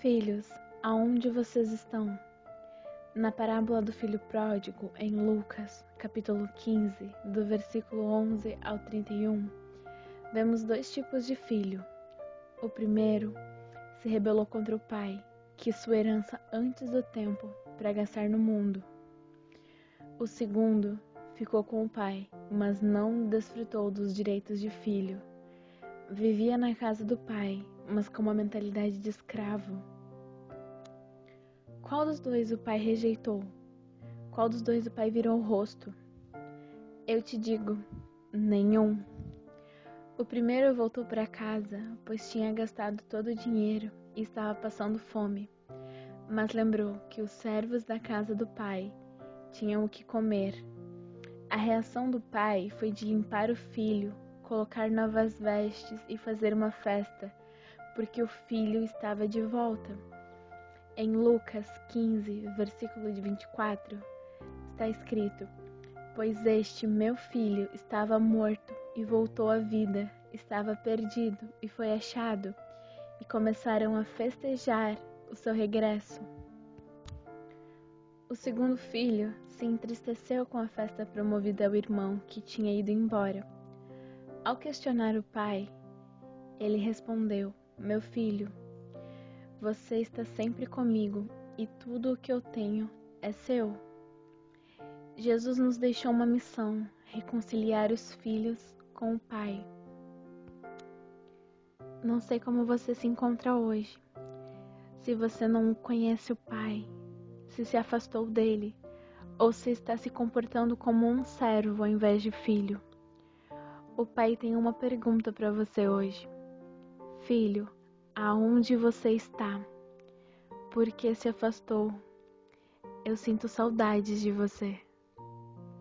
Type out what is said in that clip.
Filhos, aonde vocês estão? Na parábola do filho pródigo, em Lucas, capítulo 15, do versículo 11 ao 31, vemos dois tipos de filho. O primeiro se rebelou contra o pai, quis sua herança antes do tempo para gastar no mundo. O segundo ficou com o pai, mas não desfrutou dos direitos de filho. Vivia na casa do pai, mas com uma mentalidade de escravo. Qual dos dois o pai rejeitou? Qual dos dois o pai virou o rosto? Eu te digo, nenhum. O primeiro voltou para casa, pois tinha gastado todo o dinheiro e estava passando fome. Mas lembrou que os servos da casa do pai tinham o que comer. A reação do pai foi de limpar o filho, colocar novas vestes e fazer uma festa, porque o filho estava de volta. Em Lucas 15, versículo 24, está escrito: Pois este meu filho estava morto e voltou à vida, estava perdido e foi achado e começaram a festejar o seu regresso. O segundo filho se entristeceu com a festa promovida ao irmão que tinha ido embora. Ao questionar o pai, ele respondeu: Meu filho, você está sempre comigo e tudo o que eu tenho é seu. Jesus nos deixou uma missão: reconciliar os filhos com o Pai. Não sei como você se encontra hoje. Se você não conhece o Pai, se se afastou dele, ou se está se comportando como um servo ao invés de filho. O Pai tem uma pergunta para você hoje. Filho, aonde você está? Por que se afastou? Eu sinto saudades de você.